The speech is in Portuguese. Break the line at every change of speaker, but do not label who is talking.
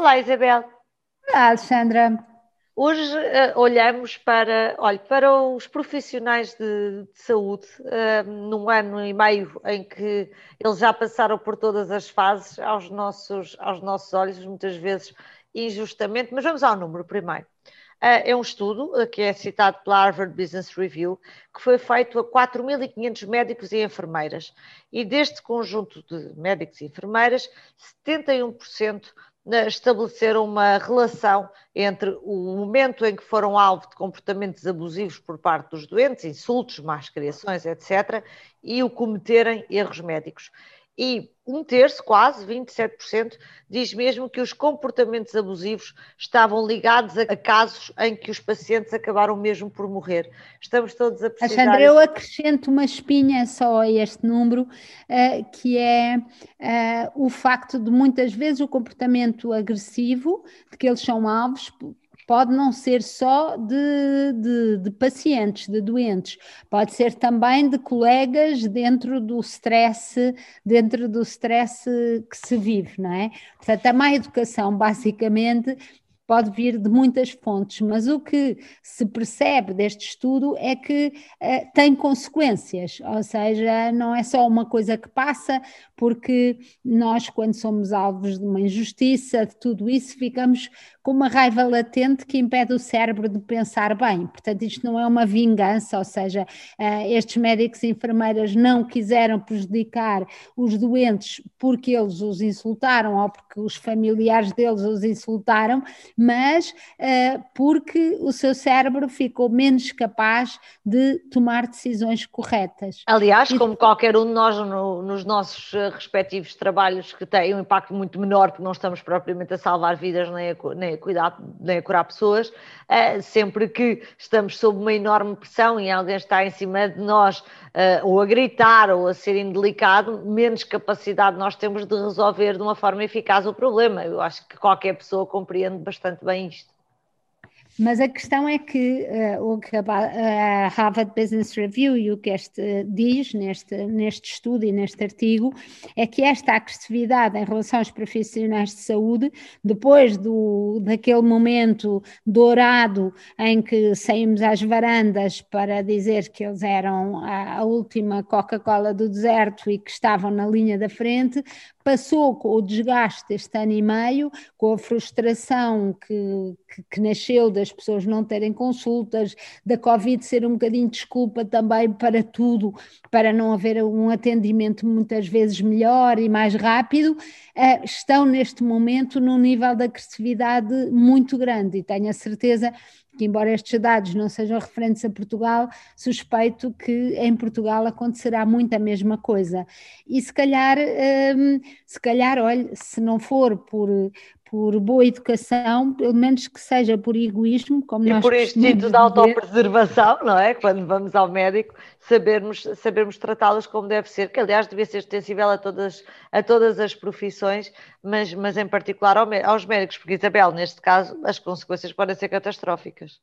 Olá, Isabel.
Olá, Alexandra.
Hoje uh, olhamos para, olha, para os profissionais de, de saúde, uh, num ano e meio em que eles já passaram por todas as fases, aos nossos, aos nossos olhos, muitas vezes injustamente, mas vamos ao número primeiro. Uh, é um estudo que é citado pela Harvard Business Review, que foi feito a 4.500 médicos e enfermeiras. E deste conjunto de médicos e enfermeiras, 71% estabeleceram uma relação entre o momento em que foram alvo de comportamentos abusivos por parte dos doentes, insultos, más criações, etc., e o cometerem erros médicos e um terço, quase 27%, diz mesmo que os comportamentos abusivos estavam ligados a casos em que os pacientes acabaram mesmo por morrer. Estamos todos a precisar...
Alexandre, eu acrescento uma espinha só a este número, uh, que é uh, o facto de muitas vezes o comportamento agressivo, de que eles são alvos, pode não ser só de, de, de, pacientes, de doentes, pode ser também de colegas dentro do stress, dentro do stress que se vive, não é? Portanto, a má educação, basicamente, pode vir de muitas fontes, mas o que se percebe deste estudo é que uh, tem consequências, ou seja, não é só uma coisa que passa, porque nós, quando somos alvos de uma injustiça, de tudo isso, ficamos com uma raiva latente que impede o cérebro de pensar bem. Portanto, isto não é uma vingança, ou seja, uh, estes médicos e enfermeiras não quiseram prejudicar os doentes porque eles os insultaram ou porque os familiares deles os insultaram, mas uh, porque o seu cérebro ficou menos capaz de tomar decisões corretas.
Aliás, como qualquer um de nós no, nos nossos eh, respectivos trabalhos que têm um impacto muito menor, porque não estamos propriamente a salvar vidas nem a, nem a cuidar, a curar pessoas, uh, sempre que estamos sob uma enorme pressão e alguém está em cima de nós, uh, ou a gritar ou a ser indelicado, menos capacidade nós temos de resolver de uma forma eficaz o problema. Eu acho que qualquer pessoa compreende bastante bem isto.
Mas a questão é que uh, o que a Harvard Business Review e o que este diz neste, neste estudo e neste artigo é que esta agressividade em relação aos profissionais de saúde, depois do, daquele momento dourado em que saímos às varandas para dizer que eles eram a, a última Coca-Cola do deserto e que estavam na linha da frente, passou com o desgaste deste ano e meio, com a frustração que, que, que, nasceu das pessoas não terem consultas, da Covid ser um bocadinho desculpa também para tudo, para não haver um atendimento muitas vezes melhor e mais rápido, uh, estão neste momento num nível de agressividade muito grande e tenho a certeza que embora estes dados não sejam referentes a Portugal, suspeito que em Portugal acontecerá muito a mesma coisa. E se calhar, hum, se calhar, olha, se não for por, por boa educação, pelo menos que seja por egoísmo, como
e
nós
por instinto de autopreservação, não é? Quando vamos ao médico, sabermos, sabermos tratá-los como deve ser, que aliás devia ser extensível a todas, a todas as profissões, mas, mas em particular aos médicos, porque Isabel, neste caso, as consequências podem ser catastróficas.